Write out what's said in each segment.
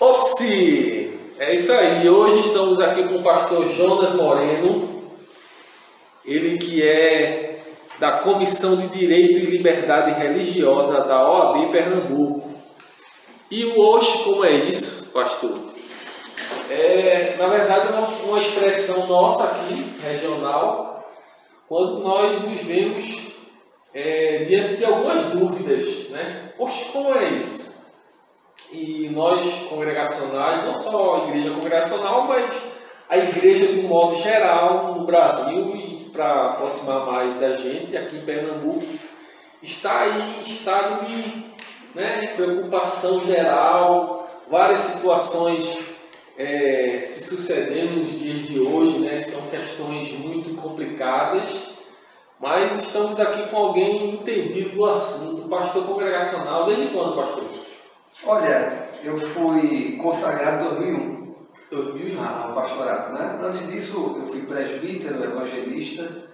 Opsi! É isso aí. Hoje estamos aqui com o pastor Jonas Moreno, ele que é da Comissão de Direito e Liberdade Religiosa da OAB Pernambuco. E o hoje, como é isso, pastor? É, na verdade, uma, uma expressão nossa aqui, regional, quando nós nos vemos é, diante de algumas dúvidas, né? Poxa, como é isso? E nós, congregacionais, não só a igreja congregacional, mas a igreja de um modo geral no Brasil e para aproximar mais da gente, aqui em Pernambuco, está aí em estado de né, preocupação geral, várias situações é, se sucedendo nos dias de hoje, né, são questões muito complicadas, mas estamos aqui com alguém entendido do assunto, pastor congregacional. Desde quando, pastor? Olha, eu fui consagrado em 2001. 2001? Ao pastorado, né? Antes disso, eu fui presbítero, evangelista,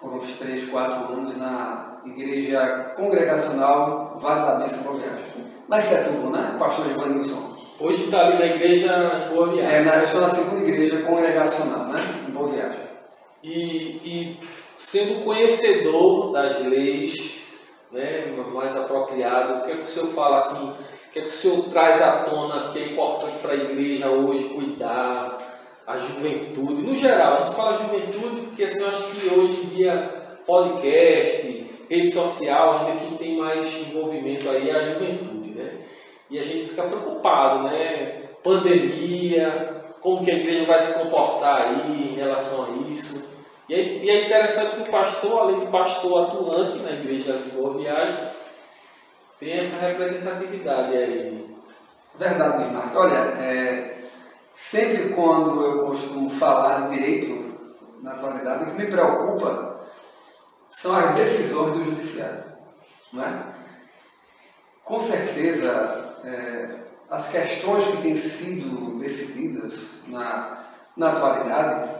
por uns 3, 4 anos na igreja congregacional Vale da Bênção Boa Viagem. Na Setubo, né? Pastor Evanilson. Hoje está ali na igreja em Boa Viagem. É, na, eu estou na segunda igreja congregacional, né? Em Boa Viagem. E, e sendo conhecedor das leis, né, mais apropriado, o que, é que o senhor fala assim? Que é que o Senhor traz à tona que é importante para a igreja hoje cuidar, a juventude? No geral, a gente fala juventude porque assim, eu acho que hoje em dia podcast, rede social, ainda quem tem mais envolvimento aí é a juventude, né? E a gente fica preocupado, né? Pandemia, como que a igreja vai se comportar aí em relação a isso. E é, é interessante que o pastor, além de pastor atuante na igreja de Boa Viagem, tem essa representatividade aí. Verdade, Bismarck. Olha, é, sempre quando eu costumo falar de direito na atualidade, o que me preocupa são as decisões do judiciário. Não é? Com certeza, é, as questões que têm sido decididas na, na atualidade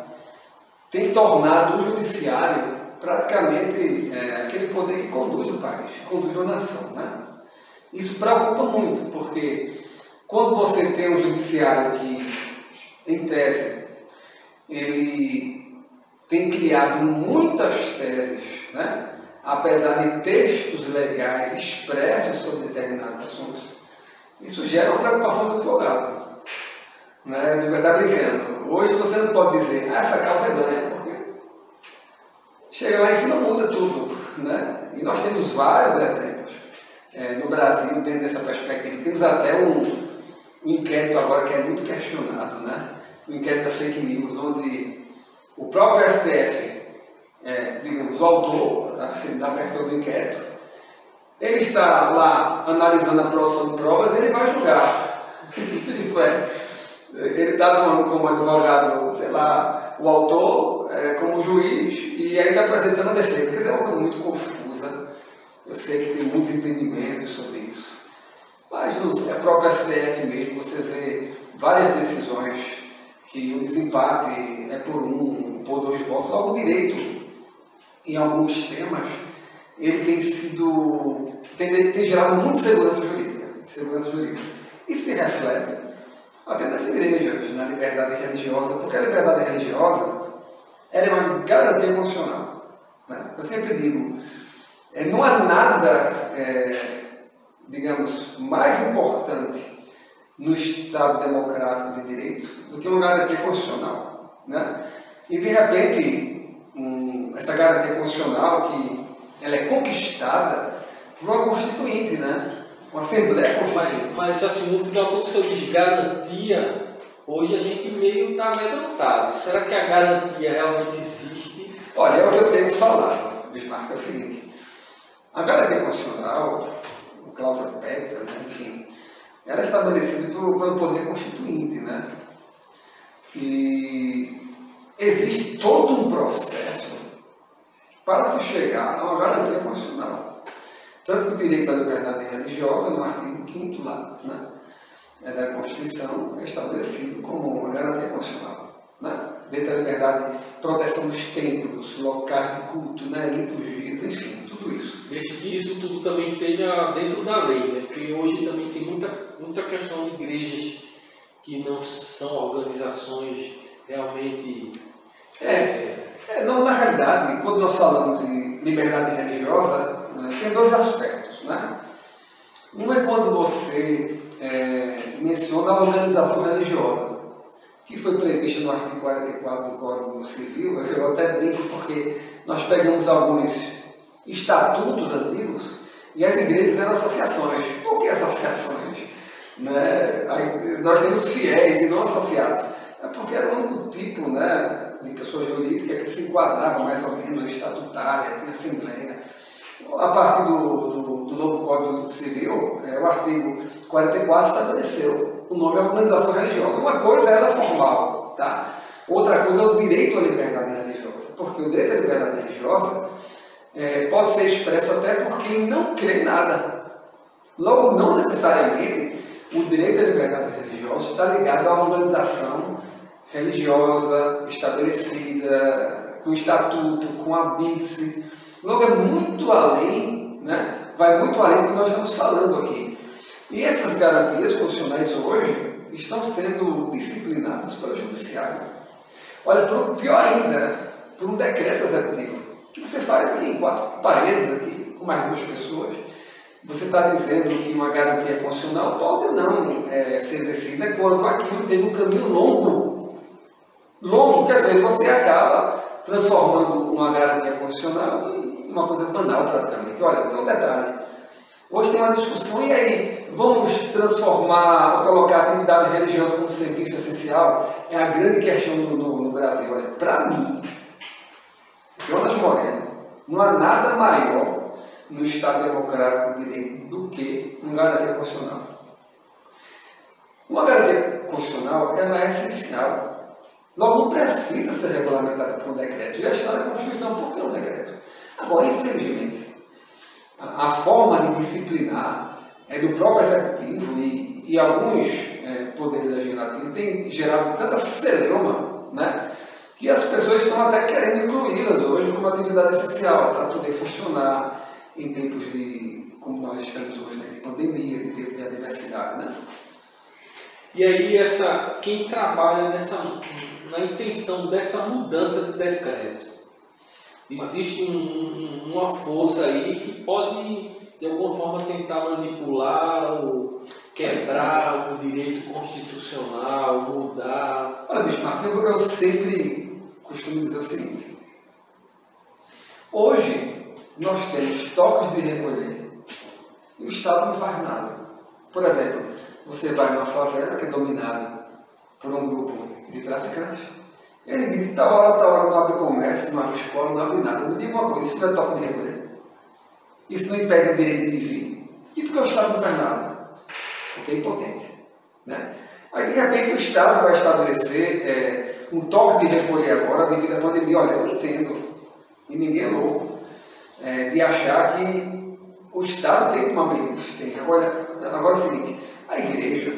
têm tornado o judiciário praticamente é, aquele poder que conduz o país, conduz a nação. Né? Isso preocupa muito, porque quando você tem um judiciário que, em tese, ele tem criado muitas teses, né? apesar de textos legais expressos sobre determinados assuntos, isso gera uma preocupação do advogado. Né? De estar brincando. Hoje você não pode dizer, ah, essa causa é ganha, porque chega lá em cima muda tudo. Né? E nós temos vários exemplos é, no Brasil dentro dessa perspectiva. Temos até um, um, inquérito agora que é muito questionado, né? o inquérito da fake news, onde o próprio STF, é, digamos, o autor da abertura do inquérito, ele está lá analisando a produção de provas, ele vai julgar. Isso é, ele está atuando como advogado, sei lá, o autor é, como juiz e ainda apresentando a defesa. Quer dizer, é uma coisa muito confusa eu sei que tem muitos entendimentos sobre isso. Mas no próprio STF mesmo você vê várias decisões que o desempate é por um, por dois votos. Logo, direito, em alguns temas, ele tem sido. tem, tem gerado muita segurança jurídica. Segurança jurídica. E se reflete até nas igrejas, na liberdade religiosa, porque a liberdade religiosa é uma garantia emocional. Né? Eu sempre digo, é, não há nada, é, digamos, mais importante no Estado democrático de direito do que uma garantia constitucional. Né? E, de repente, um, essa garantia constitucional que ela é conquistada por uma constituinte, né? uma Assembleia Constituinte. Mas, mas assim, no final, quando senhor diz garantia, hoje a gente meio está amedrontado. Será que a garantia realmente existe? Olha, é o que eu tenho falado, Bismarck, é o seguinte. A garantia constitucional, o cláusula pétrea, né, enfim, ela é estabelecida pelo, pelo poder constituinte, né? E existe todo um processo para se chegar a uma garantia constitucional. Tanto que o direito à liberdade religiosa, no artigo 5 lá, né, é da Constituição, é estabelecido como uma garantia constitucional. Dentro da liberdade, proteção dos templos, locais de culto, né, liturgias, enfim tudo isso. Desde que isso tudo também esteja dentro da lei, né? porque hoje também tem muita, muita questão de igrejas que não são organizações realmente. É, é não, na realidade, quando nós falamos em liberdade religiosa, né, tem dois aspectos. Né? Um é quando você é, menciona a organização religiosa, que foi prevista no artigo 44 do Código Civil. Eu até brinco porque nós pegamos alguns estatutos antigos e as igrejas eram associações. Por que associações? Né? Nós temos fiéis e não associados. É porque era o único tipo né, de pessoa jurídica que se enquadrava mais ou menos estatutária, tinha assembleia. A partir do, do, do novo Código Civil, é, o artigo 44 estabeleceu o nome organização religiosa. Uma coisa é ela formal, tá? outra coisa é o direito à liberdade religiosa. Porque o direito à liberdade religiosa é, pode ser expresso até por quem não crê em nada. Logo, não necessariamente o direito à liberdade religiosa está ligado uma organização religiosa estabelecida, com estatuto, com a. Logo, é muito além, né? vai muito além do que nós estamos falando aqui. E essas garantias constitucionais hoje estão sendo disciplinadas pelo Judiciário. Olha, pior ainda, por um decreto executivo, que você faz aqui em quatro paredes, aqui, com mais duas pessoas. Você está dizendo que uma garantia constitucional pode ou não é, ser exercida quando aquilo tem um caminho longo. Longo, quer dizer, você acaba transformando uma garantia constitucional em uma coisa banal praticamente. Olha, tem um detalhe. Hoje tem uma discussão, e aí, vamos transformar, colocar a atividade religiosa como serviço essencial? É a grande questão no, no, no Brasil. Olha, para mim, Jonas Moreno, não há nada maior no Estado Democrático de Direito do que uma garantia constitucional. Uma garantia constitucional ela é essencial. Logo, não precisa ser regulamentada por um decreto. Já está na Constituição, por que um decreto? Agora, infelizmente, a, forma de disciplinar é do próprio Executivo e, e alguns é, poderes legislativos têm gerado tanta celeuma, né? que as pessoas estão até querendo incluí-las hoje como atividade essencial para poder funcionar em tempos de, como nós estamos hoje, né, de pandemia, de tempo de adversidade, né? E aí essa, quem trabalha nessa, na intenção dessa mudança de decreto, existe um, um, uma força aí que pode de alguma forma tentar manipular ou quebrar o direito constitucional, mudar. Olha, Bismarck, eu, eu sempre costumo dizer o seguinte. Hoje, nós temos toques de recolher e o Estado não faz nada. Por exemplo, você vai numa favela que é dominada por um grupo de traficantes, ele que tal hora, tal hora não abre comércio, não abre escola, não abre nada. Me diga uma coisa, isso não é toque de recolher? Isso não impede o direito de vir? E por que o Estado não faz nada? Porque é impotente. Né? Aí, de repente, o Estado vai estabelecer é, um toque de recolher agora devido à pandemia. Olha, eu entendo, e ninguém é louco é, de achar que o Estado tem que tomar medidas. Tem. Agora, agora é o seguinte, a igreja,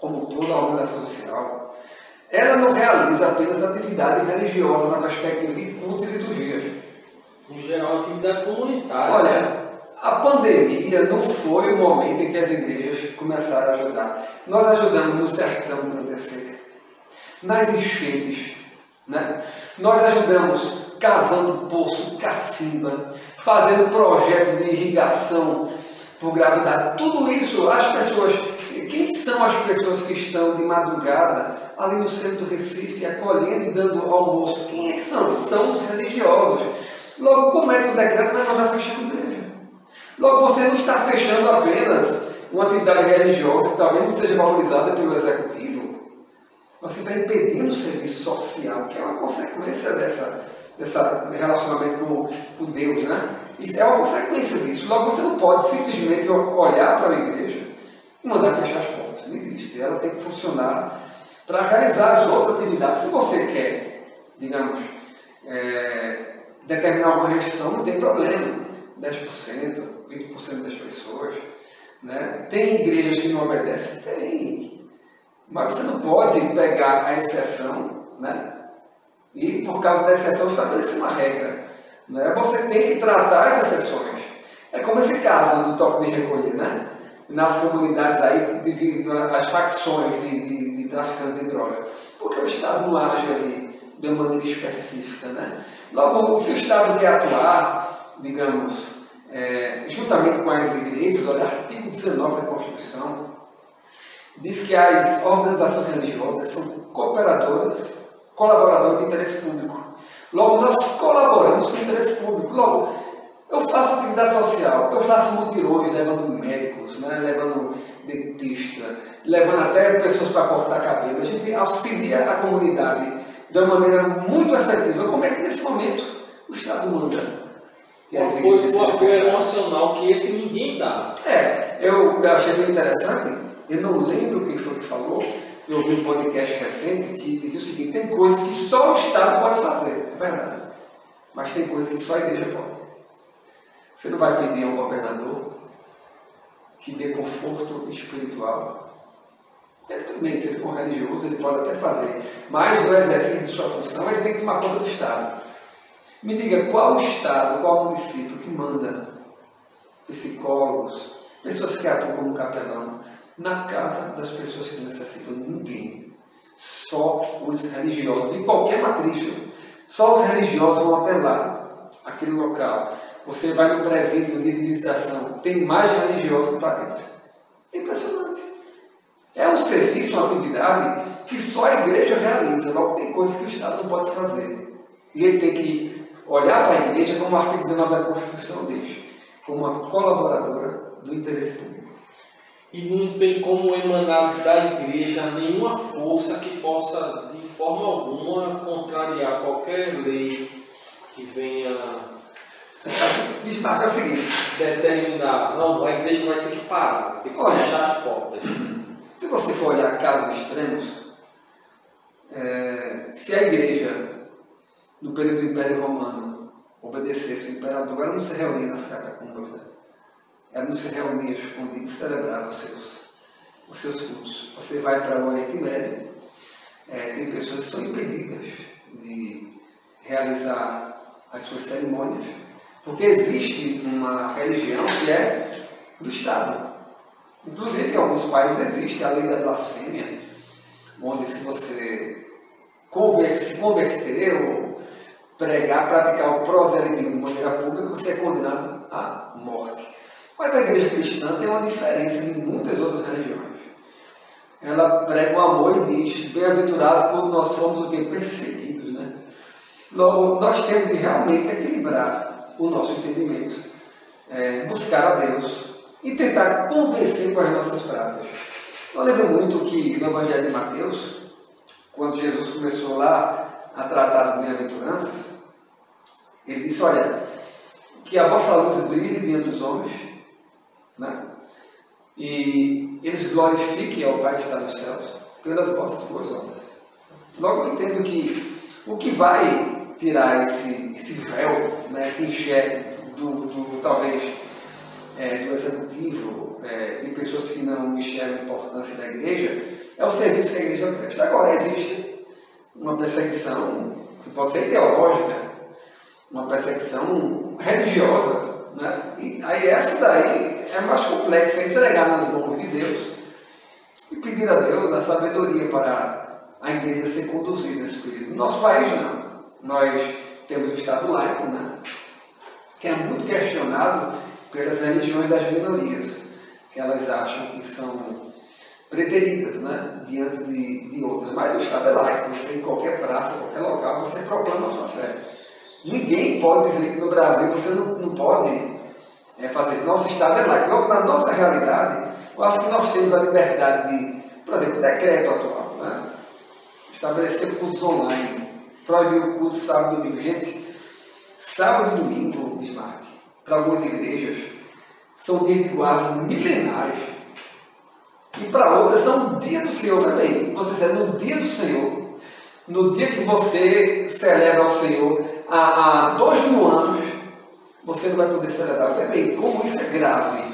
como toda a organização social, ela não realiza apenas atividade religiosa na perspectiva de culto e liturgia. Em geral, atividade comunitária. Olha, a pandemia não foi o momento em que as igrejas começaram a ajudar. Nós ajudamos no sertão durante a seca, nas enchentes, né? nós ajudamos cavando poço, cacimba, fazendo projeto de irrigação por gravidade. Tudo isso, as pessoas, quem são as pessoas que estão de madrugada ali no centro do Recife, acolhendo e dando almoço? Quem é que são? São os religiosos. Logo, como é que o decreto vai mandar fechar a igreja? Logo, você não está fechando apenas uma atividade religiosa que talvez não seja valorizada pelo executivo. Você está impedindo o serviço social, que é uma consequência dessa, desse relacionamento com, com Deus, né? É uma consequência disso. Logo, você não pode simplesmente olhar para a igreja e mandar fechar as portas. Não existe. Ela tem que funcionar para realizar as outras atividades. Se você quer, digamos, é, determinar uma restrição, não tem problema. 10%, 20% das pessoas. Né? Tem igrejas que não obedecem? Tem. Mas você não pode pegar a exceção, né? E, por causa da exceção, estabelecer uma regra. Né? Você tem que tratar as exceções. É como esse caso do toque de recolher, né? nas comunidades aí devido às facções de, de, de traficantes de droga? Porque o Estado não age ali de uma maneira específica. Né? Logo, se o Estado quer atuar, digamos, é, juntamente com as igrejas, olha, artigo 19 da Constituição, diz que as organizações religiosas são cooperadoras, colaboradoras de interesse público. Logo, nós colaboramos com o interesse público. Logo, eu faço atividade social, eu faço mutirões levando médicos, né, levando dentista, levando até pessoas para cortar cabelo. A gente auxilia a comunidade de uma maneira muito efetiva. Como é que nesse momento o Estado manda? O apoio emocional que esse ninguém dá. É, eu, eu achei bem interessante, eu não lembro quem foi que falou, eu ouvi um podcast recente que dizia o seguinte, tem coisas que só o Estado pode fazer, é verdade. Mas tem coisas que só a igreja pode. Você não vai pedir a um governador que dê conforto espiritual. Ele também, se ele for religioso, ele pode até fazer. Mas no exercício de sua função, ele tem que tomar conta do Estado. Me diga qual Estado, qual município que manda psicólogos, pessoas que atuam como capelão, na casa das pessoas que necessitam. Ninguém. Só os religiosos, de qualquer matriz. Só os religiosos vão apelar aquele local. Você vai no presídio no dia de visitação, tem mais religiosos que parentes. É impressionante. É um serviço, uma atividade que só a igreja realiza. Logo, tem coisas que o Estado não pode fazer. E ele tem que olhar para a igreja como o artigo 19 da Constituição diz, como uma colaboradora do interesse público. E não tem como emanar da igreja nenhuma força que possa, de forma alguma, contrariar qualquer lei que venha Bismarck é o seguinte: determinar, não, a igreja vai ter que parar, vai ter que Olha, fechar as portas. Se você for olhar casos extremos, é, se a igreja, no período do Império Romano, obedecesse o imperador, ela não se reunia nas catacumbas, né? Ela não se reunia escondida e celebrava os seus, os seus cultos. Você vai para o Oriente Médio, é, tem pessoas que são impedidas de realizar as suas cerimônias porque existe uma religião que é do Estado. Inclusive, em alguns países existe a lei da blasfêmia, onde se você conver se converter ou pregar, praticar o proselitismo de maneira pública, você é condenado à morte. Mas a igreja cristã tem uma diferença de muitas outras religiões. Ela prega o amor e diz, bem-aventurado quando nós somos o que? Perseguidos. Né? Logo, nós temos de realmente equilibrar o nosso entendimento, é, buscar a Deus e tentar convencer com as nossas práticas. Eu lembro muito que no Evangelho de Mateus, quando Jesus começou lá a tratar as bem-aventuranças, ele disse: Olha, que a vossa luz brilhe diante dos homens, né? e eles glorifiquem ao Pai que está nos céus pelas vossas boas obras. Logo eu entendo que o que vai tirar esse, esse véu né, que enxerga do, do talvez é, do executivo, é, de pessoas que não enxergam a importância da igreja, é o serviço que a igreja presta. Agora, existe uma perseguição que pode ser ideológica, uma perseguição religiosa, né? e aí essa daí é mais complexa, é entregar nas mãos de Deus e pedir a Deus a sabedoria para a igreja ser conduzida nesse período. No nosso país, não nós temos o Estado laico, né? que é muito questionado pelas religiões das minorias, que elas acham que são preteridas né? diante de, de outras. Mas o Estado é laico, você em qualquer praça, qualquer local, você proclama a sua fé. Ninguém pode dizer que no Brasil você não, não pode é, fazer isso. Nosso Estado é laico. Logo, na nossa realidade, eu acho que nós temos a liberdade de, por exemplo, o decreto atual, né? estabelecer cultos online, proibiu o culto sábado e domingo. Gente, sábado e domingo, Bismarck, para algumas igrejas, são dias de guarda milenares. E para outras são dia do Senhor também. Você sabe, no dia do Senhor, no dia que você celebra ao Senhor há, há dois mil anos, você não vai poder celebrar. Vê bem, como isso é grave.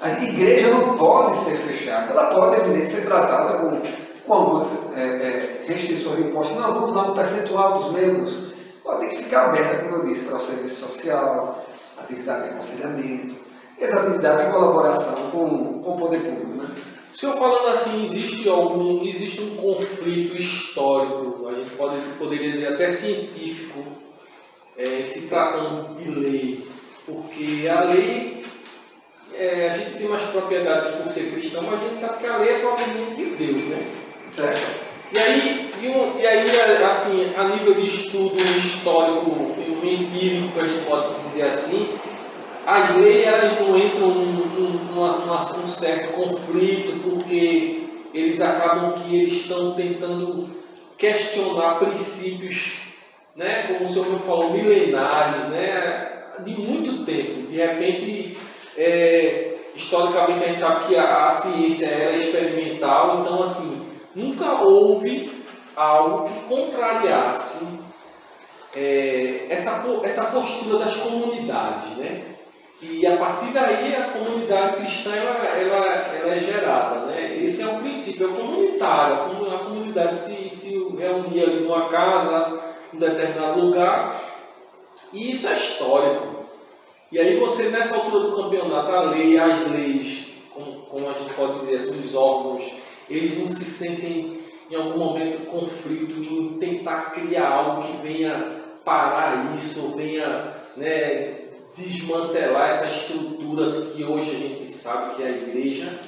A igreja não pode ser fechada. Ela pode, evidentemente, ser tratada com com algumas é, é, restrições impostas. Não, vamos dar um percentual dos membros. Pode ter que ficar aberta, como eu disse, para o serviço social, atividade de aconselhamento, e as atividades de colaboração com com o poder público. Né? O senhor falando assim, existe algum, existe um conflito histórico, a gente pode, poderia dizer até científico, é, se tratando de lei, porque a lei, é, a gente tem mais propriedades por ser cristão, mas a gente sabe que a lei é propriamente de Deus, né? Certo. E aí, e, e aí, assim, a nível de estudo histórico, um empírico, a gente pode dizer assim, as leis elas não entram num, num, num certo conflito, porque eles acabam que eles estão tentando questionar princípios, né, como o senhor falou, milenares, né, de muito tempo. De repente, é, historicamente a gente sabe que a, a ciência é experimental, então assim, nunca houve algo que contrariasse é, essa, essa postura das comunidades, né? E a partir daí a comunidade cristã ela, ela, ela é gerada. Né? Esse é o princípio, é comunitário. A comunidade se, se reunia ali numa casa, um determinado lugar. E isso é histórico. E aí você, nessa altura do campeonato, a lei, as leis, como, como a gente pode dizer assim, os órgãos, eles não se sentem em algum momento conflito em tentar criar algo que venha parar isso, venha né, desmantelar essa estrutura que hoje a gente sabe que é a igreja.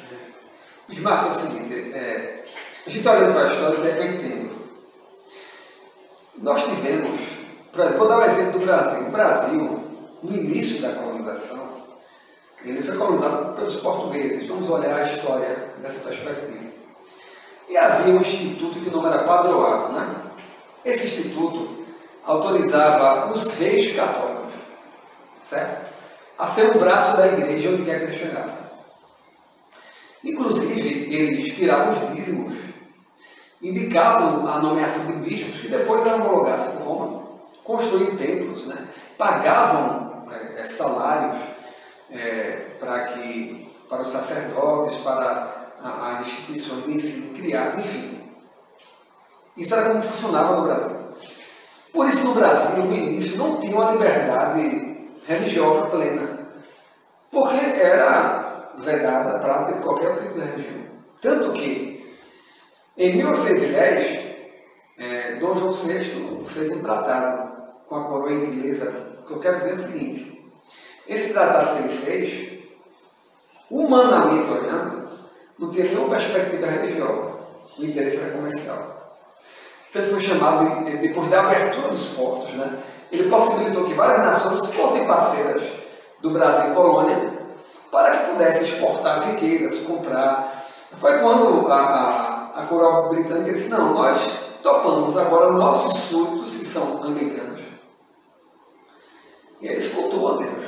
Desmarca é o seguinte, é, a gente está olhando para a história, que é que eu entendo. Nós tivemos, vou dar um exemplo do Brasil. O Brasil, no início da colonização, ele foi colonizado pelos portugueses. Vamos olhar a história dessa perspectiva. E havia um instituto que o nome era padroado. Né? Esse instituto autorizava os reis católicos certo? A ser o braço da igreja onde quer que ele chegasse. Inclusive, eles tiravam os dízimos, indicavam a nomeação de bispos, que depois eram homologados por Roma, construíam templos, né? pagavam é, salários é, para, que, para os sacerdotes, para as instituições de ensino criadas, enfim. Isso era como funcionava no Brasil. Por isso, no Brasil, no início, não tinha uma liberdade religiosa plena, porque era vedada a prática de qualquer tipo de religião. Tanto que, em 1810, é, Dom João VI fez um tratado com a coroa inglesa, que eu quero dizer o seguinte, esse tratado que ele fez, humanamente olhando, não tinha nenhuma perspectiva religiosa, o interesse era comercial. Ele foi chamado, de, depois da abertura dos portos, né, ele possibilitou que várias nações fossem parceiras do Brasil colônia para que pudessem exportar as riquezas, comprar. Foi quando a, a, a coroa britânica disse, não, nós topamos agora nossos súditos, que são anglicanos. E eles cultuam a Deus.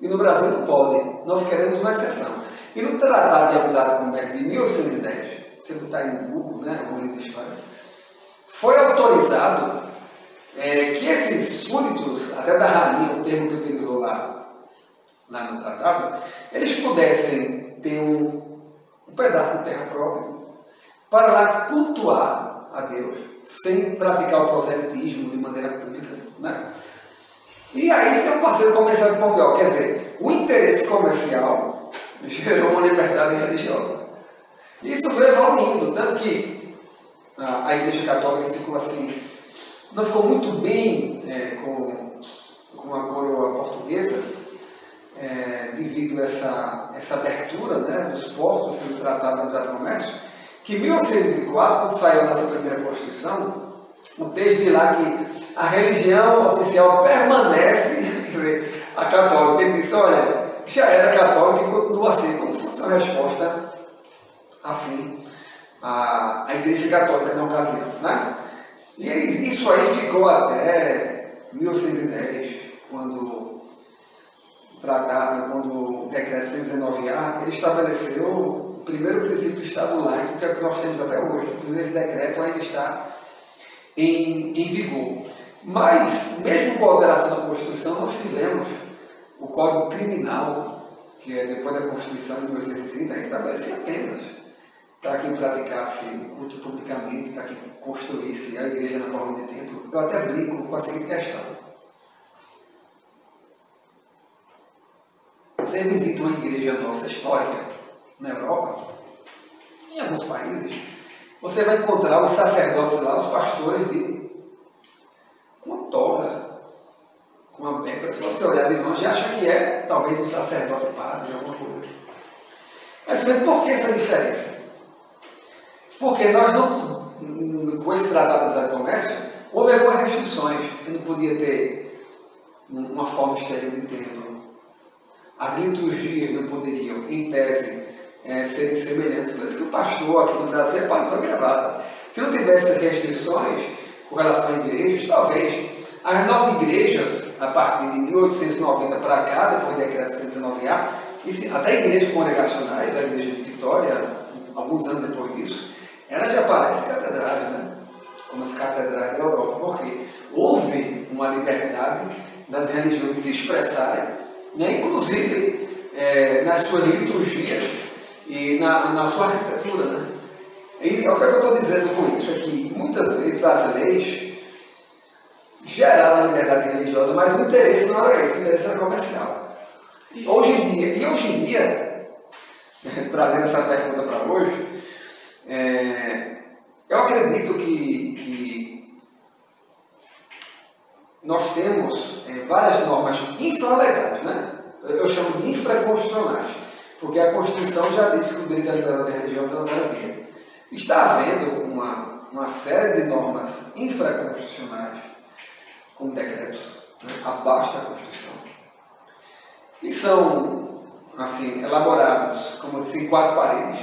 E no Brasil não podem, nós queremos uma exceção. E no Tratado de Amizade com o México de 1810, você está em Google, né, o livro de história, foi autorizado é, que esses súditos, até da rainha, o termo que utilizou lá, lá no tratado, eles pudessem ter um, um pedaço de terra própria para lá cultuar a Deus, sem praticar o proselitismo de maneira pública. Né? E aí, seu parceiro comercial de Portugal, quer dizer, o interesse comercial gerou uma liberdade religiosa. Isso veio evoluindo, tanto que a, a Igreja Católica ficou assim, não ficou muito bem é, com, com a coroa portuguesa, é, devido a essa, essa abertura né, dos portos sendo tratados no comércio, que em 1804, quando saiu nossa primeira Constituição, o texto diz lá que a religião oficial permanece, a católica, ele disse, olha, já era católica e continua assim, como se fosse uma resposta assim à, à Igreja Católica na ocasião, né? E isso aí ficou até 1810, quando tratado, quando o decreto 119A, ele estabeleceu o primeiro princípio do Estado laico, que é o que nós temos até hoje. Inclusive, esse decreto ainda está em, em vigor. Mas, mesmo com a alteração da Constituição, nós tivemos o Código Criminal, que é depois da Constituição de 1930, que estabelecia apenas para quem praticasse culto publicamente, para quem construísse a igreja na forma de templo. Eu até brinco com a seguinte questão. Você visita uma igreja nossa histórica na Europa, em alguns países, você vai encontrar os sacerdotes lá, os pastores de com toga, com uma beca. Se você olhar de longe, acha que é talvez um sacerdote padre, alguma coisa. Mas você vê por que essa diferença? Porque nós não, com esse tratado de comércio, houve algumas restrições. Eu não podia ter uma forma exterior de termo. As liturgias não poderiam, em tese, é, serem semelhantes. Isso que o pastor aqui no Brasil é pastor gravata. Se não tivesse restrições com relação a igrejas, talvez as nossas igrejas, a partir de 1890 para cá, depois do decreto 119A, até igrejas congregacionais, a igreja de Vitória, alguns anos depois disso, elas já parecem catedrais, né? como as catedrais da Europa. Porque houve uma liberdade das religiões se expressarem, né? inclusive é, nas suas liturgias e na, na sua arquitetura. Né? E o que eu estou dizendo com isso é que muitas vezes as leis geraram a liberdade religiosa, mas o interesse não era esse, o interesse era comercial. Isso. Hoje em dia, e hoje em dia, trazendo essa pergunta para hoje, é, eu acredito que, que nós temos é, várias normas infralegais, né? eu chamo de infraconstitucionais porque a Constituição já disse que o direito à liberdade religiosa não garantia. Está havendo uma, uma série de normas infraconstitucionais, com decretos, né, abaixo da Constituição, que são assim, elaborados, como eu disse, em quatro paredes.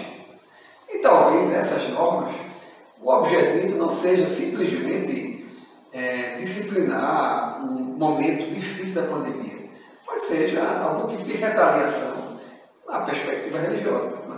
E talvez essas normas, o objetivo não seja simplesmente é, disciplinar um momento difícil da pandemia, mas seja algum tipo de retaliação na perspectiva religiosa. Né?